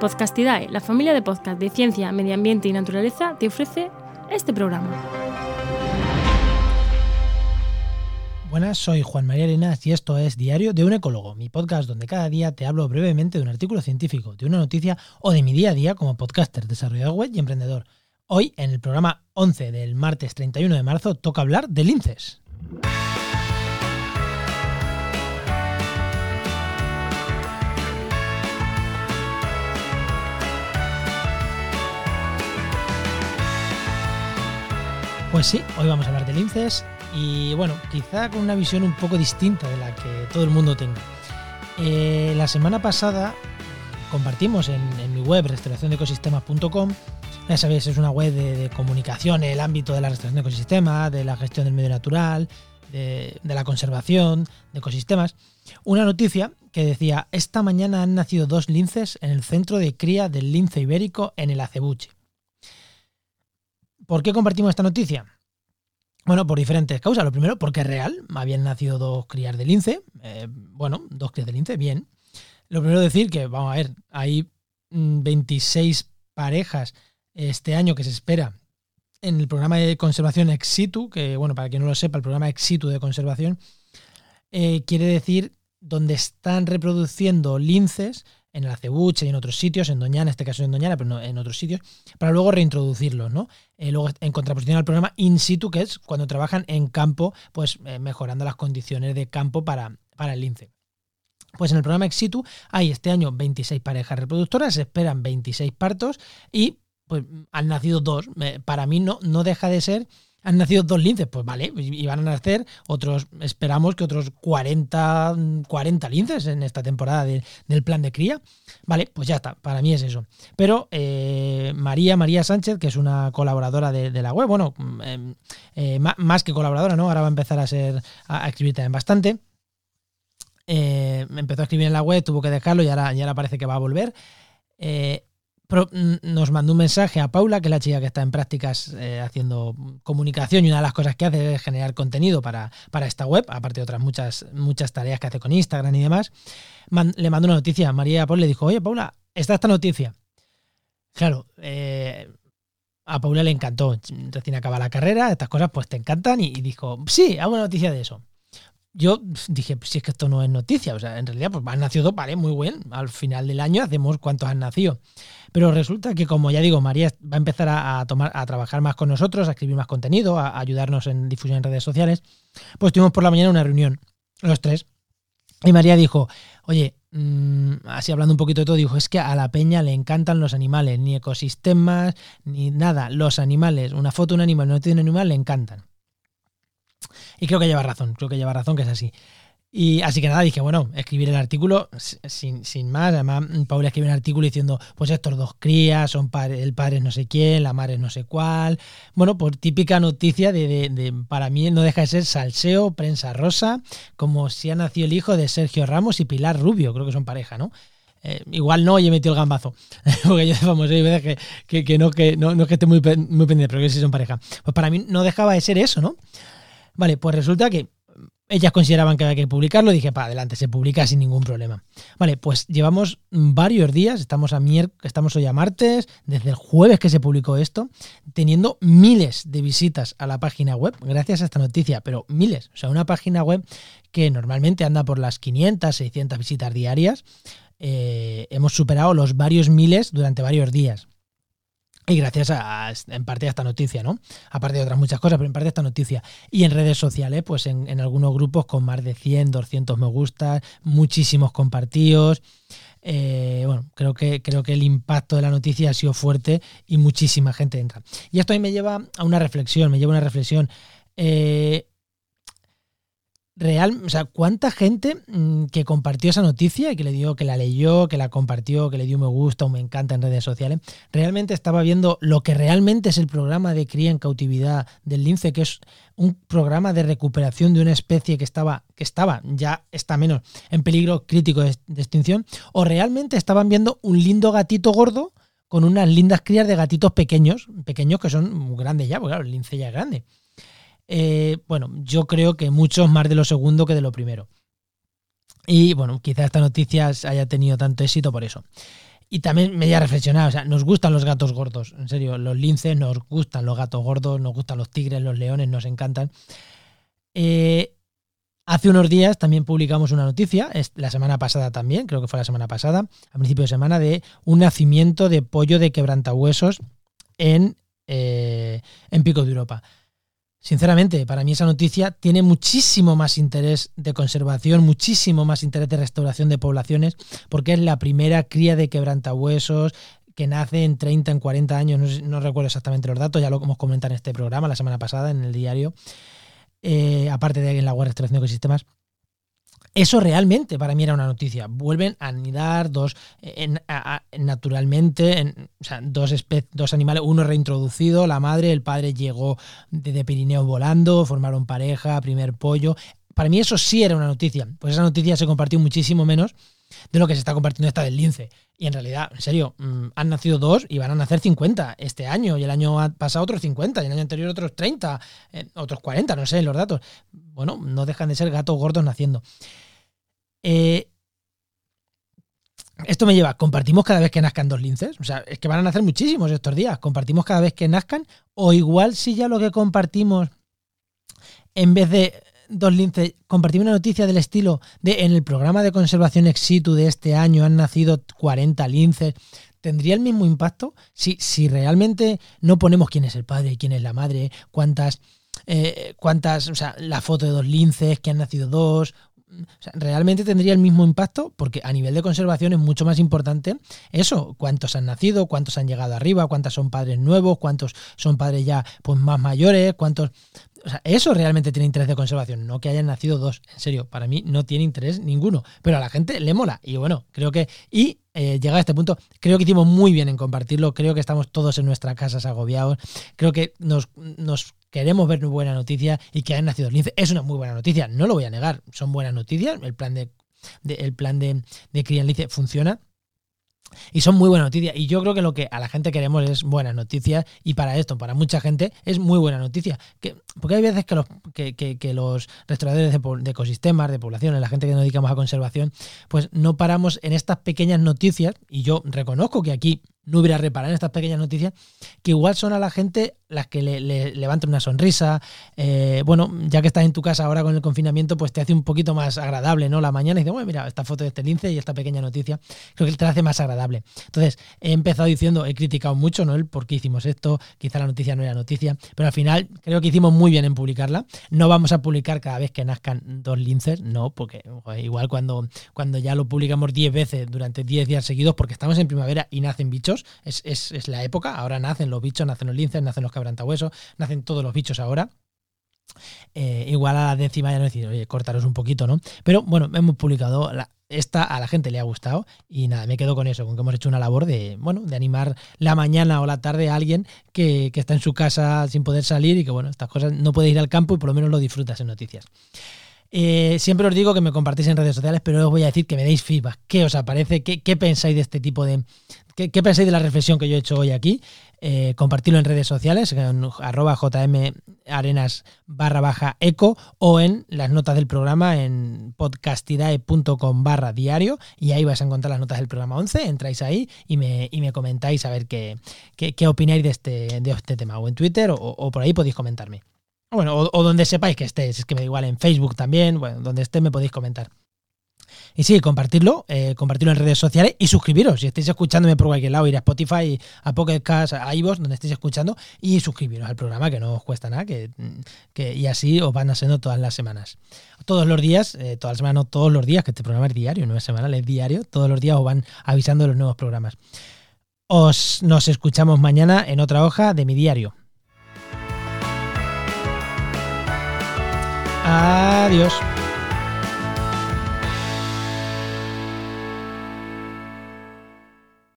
Podcastidae, la familia de podcast de ciencia, medio ambiente y naturaleza, te ofrece este programa. Buenas, soy Juan María Arenas y esto es Diario de un Ecólogo, mi podcast donde cada día te hablo brevemente de un artículo científico, de una noticia o de mi día a día como podcaster, desarrollador web y emprendedor. Hoy, en el programa 11 del martes 31 de marzo, toca hablar de linces. Pues sí, hoy vamos a hablar de linces y bueno, quizá con una visión un poco distinta de la que todo el mundo tenga. Eh, la semana pasada compartimos en, mi web restauraciondeecosistemas.com, ya sabéis, es una web de, comunicación en el ámbito de la restauración de ecosistemas, de la gestión del medio natural, de, de la conservación de ecosistemas, una noticia que decía, esta mañana han nacido dos linces en el centro de cría del lince ibérico en el acebuche. ¿Por qué compartimos esta noticia? Bueno, por diferentes causas. Lo primero, porque es real. Habían nacido dos crías de lince. Eh, bueno, dos crías de lince, bien. Lo primero decir que, vamos a ver, hay 26 mm, parejas este año que se espera en el programa de conservación ex situ, que, bueno, para quien no lo sepa, el programa ex situ de conservación eh, quiere decir donde están reproduciendo linces en el acebuche y en otros sitios, en Doñana, en este caso en Doñana, pero no, en otros sitios, para luego reintroducirlos, ¿no? Eh, luego, en contraposición al programa in situ, que es cuando trabajan en campo, pues eh, mejorando las condiciones de campo para, para el lince. Pues en el programa ex situ hay este año 26 parejas reproductoras, se esperan 26 partos y pues han nacido dos. Para mí no, no deja de ser han nacido dos linces, pues vale, y van a nacer otros, esperamos que otros 40, 40 linces en esta temporada del plan de cría. Vale, pues ya está, para mí es eso. Pero eh, María, María Sánchez, que es una colaboradora de, la web, bueno, em, eh, más que colaboradora, ¿no? Ahora va a empezar a ser, a, escribir también bastante. Eh, empezó a escribir en la web, tuvo que dejarlo y ahora, y parece que va a volver. Nos mandó un mensaje a Paula, que es la chica que está en prácticas eh, haciendo comunicación y una de las cosas que hace es generar contenido para, para, esta web, aparte de otras muchas, muchas tareas que hace con Instagram y demás. le mandó una noticia María Paula le dijo, oye Paula, está esta noticia. Claro, eh, a Paula le encantó, recién acaba la carrera, estas cosas pues te encantan y dijo, sí, hago una noticia de eso yo dije, pues si es que esto no es noticia, o sea, en realidad pues han nacido dos, vale, muy bien, al final del año hacemos cuántos han nacido. Pero resulta que, como ya digo, María va a empezar a, tomar, a trabajar más con nosotros, a escribir más contenido, a, ayudarnos en difusión en redes sociales, pues tuvimos por la mañana una reunión, los tres, y María dijo, oye, mm, así hablando un poquito de todo, dijo, es que a la peña le encantan los animales, ni ecosistemas, ni nada, los animales, una foto de un animal, no tiene un animal, le encantan. Y creo que lleva razón, creo que lleva razón que es así. Y así que nada, dije, bueno, escribir el artículo sin, sin más. Además, Paula escribe un artículo diciendo, pues estos dos crías, son el padre es no sé quién, la madre es no sé cuál. Bueno, pues típica noticia de, de, para mí no deja de ser salseo, prensa rosa, como si ha nacido el hijo de Sergio Ramos y Pilar Rubio, creo que son pareja, ¿no? Eh, igual no y he metido el gambazo. Porque yo vamos, hay veces que, que, no, que no, no es que esté muy, muy pendiente, pero que sí son pareja. Pues para mí no dejaba de ser eso, ¿no? Vale, pues resulta que ellas consideraban que había que publicarlo, dije, para adelante, se publica sin ningún problema. Vale, pues llevamos varios días, estamos, a estamos hoy a martes, desde el jueves que se publicó esto, teniendo miles de visitas a la página web, gracias a esta noticia, pero miles, o sea, una página web que normalmente anda por las 500, 600 visitas diarias, eh, hemos superado los varios miles durante varios días. Y gracias a, en parte a esta noticia, ¿no? Aparte de otras muchas cosas, pero en parte a esta noticia. Y en redes sociales, pues en, algunos grupos con más de 100, 200 me gustas, muchísimos compartidos. Eh, bueno, creo que, creo que el impacto de la noticia ha sido fuerte y muchísima gente entra. Y esto ahí me lleva a una reflexión, me lleva a una reflexión. Eh, real, o sea, cuánta gente mm, que compartió esa noticia y que le dio, que la leyó, que la compartió, que le dio me gusta o me encanta en redes sociales, realmente estaba viendo lo que realmente es el programa de cría en cautividad del lince, que es un programa de recuperación de una especie que estaba, que estaba, ya está menos, en peligro crítico de, extinción, o realmente estaban viendo un lindo gatito gordo con unas lindas crías de gatitos pequeños, pequeños que son grandes ya, porque claro, el lince ya es grande. Eh, bueno, yo creo que muchos más de lo segundo que de lo primero. Y bueno, quizá esta noticia haya tenido tanto éxito por eso. Y también me voy a reflexionar, o sea, nos gustan los gatos gordos, en serio, los linces, nos gustan los gatos gordos, nos gustan los tigres, los leones, nos encantan. Eh, hace unos días también publicamos una noticia, la semana pasada también, creo que fue la semana pasada, a principio de semana, de un nacimiento de pollo de quebrantahuesos en, eh, en Pico de Europa. Sinceramente, para mí esa noticia tiene muchísimo más interés de conservación, muchísimo más interés de restauración de poblaciones, porque es la primera cría de quebrantahuesos que nace en 30, en 40 años, no, recuerdo exactamente los datos, ya lo hemos comentado en este programa la semana pasada en el diario, eh, aparte de en la Guardia de Extracción de Ecosistemas. Eso realmente para mí era una noticia. Vuelven a anidar dos naturalmente, o sea, dos, dos animales, uno reintroducido, la madre, el padre llegó desde Pirineo volando, formaron pareja, primer pollo. Para mí eso sí era una noticia. Pues esa noticia se compartió muchísimo menos de lo que se está compartiendo esta del lince. Y en realidad, en serio, mm, han nacido dos y van a nacer 50 este año. Y el año pasado otros 50, y el año anterior otros 30, eh, otros 40, no sé los datos. Bueno, no dejan de ser gatos gordos naciendo. Eh, esto me lleva, ¿compartimos cada vez que nazcan dos linces? O sea, es que van a nacer muchísimos estos días. ¿Compartimos cada vez que nazcan? O igual si ya lo que compartimos, en vez de dos linces, compartimos una noticia del estilo de en el programa de conservación ex situ de este año han nacido 40 linces. ¿Tendría el mismo impacto? Si, si realmente no ponemos quién es el padre quién es la madre, cuántas, eh, cuántas, o sea, la foto de dos linces, que han nacido dos, realmente tendría el mismo impacto porque a nivel de conservación es mucho más importante eso, cuántos han nacido, cuántos han llegado arriba, cuántos son padres nuevos, cuántos son padres ya pues más mayores, cuántos... O sea, eso realmente tiene interés de conservación, no que hayan nacido dos. En serio, para mí no tiene interés ninguno. Pero a la gente le mola. Y bueno, creo que... Y eh, a este punto, creo que hicimos muy bien en compartirlo. Creo que estamos todos en nuestras casas agobiados. Creo que nos, queremos ver buena noticia y que hayan nacido lince. Es una muy buena noticia, no lo voy a negar, son buenas noticias, el plan de, el plan de, de lince funciona. Y son muy buenas noticias. Y yo creo que lo que a la gente queremos es buenas noticias. Y para esto, para mucha gente, es muy buena noticia. Que, porque hay veces que los, que, los restauradores de, de, ecosistemas, de poblaciones, la gente que nos dedicamos a conservación, pues no paramos en estas pequeñas noticias. Y yo reconozco que aquí no hubiera reparado en estas pequeñas noticias, que igual son a la gente las que le, levantan una sonrisa. Eh, bueno, ya que estás en tu casa ahora con el confinamiento, pues te hace un poquito más agradable, ¿no? La mañana y dices, bueno, mira, esta foto de este lince y esta pequeña noticia, creo que te la hace más agradable. Entonces, he empezado diciendo, he criticado mucho, ¿no? El por qué hicimos esto, quizá la noticia no era noticia, pero al final creo que hicimos muy bien en publicarla. No vamos a publicar cada vez que nazcan dos linces, no, porque igual cuando, cuando ya lo publicamos 10 veces durante 10 días seguidos, porque estamos en primavera y nacen bichos, es, es la época, ahora nacen los bichos, nacen los linces, nacen los quebrantahuesos, nacen todos los bichos ahora. Eh, igual a la décima ya no decir, oye, cortaros un poquito, ¿no? Pero bueno, hemos publicado esta a la gente le ha gustado y nada, me quedo con eso, con que hemos hecho una labor de, bueno, de animar la mañana o la tarde a alguien que, que está en su casa sin poder salir y que, bueno, estas cosas no puede ir al campo y por lo menos lo disfrutas en noticias. Eh, siempre os digo que me compartís en redes sociales, pero os voy a decir que me deis feedback. ¿Qué os aparece? ¿Qué, qué pensáis de este tipo de... ¿Qué, ¿Qué, pensáis de la reflexión que yo he hecho hoy aquí? Eh, compartirlo en redes sociales, en arroba jmarenas barra baja eco o en las notas del programa en podcastidae.com barra diario y ahí vais a encontrar las notas del programa 11, entráis ahí y me, y me comentáis a ver qué, qué, opináis de este, de este tema o en Twitter o por ahí podéis comentarme. Bueno, o, donde sepáis que estéis, es que me da igual en Facebook también, bueno, donde esté me podéis comentar. Y sí, compartirlo, eh, compartirlo en redes sociales y suscribiros. Si estáis escuchándome por cualquier lado, ir a Spotify, a Pocket a iVoox, donde estéis escuchando, y suscribiros al programa, que no os cuesta nada, que, y así os van haciendo todas las semanas. Todos los días, eh, todas las semanas, no todos los días, que este programa es diario, no es semanal, es diario, todos los días os van avisando de los nuevos programas. Os, nos escuchamos mañana en otra hoja de mi diario. Adiós.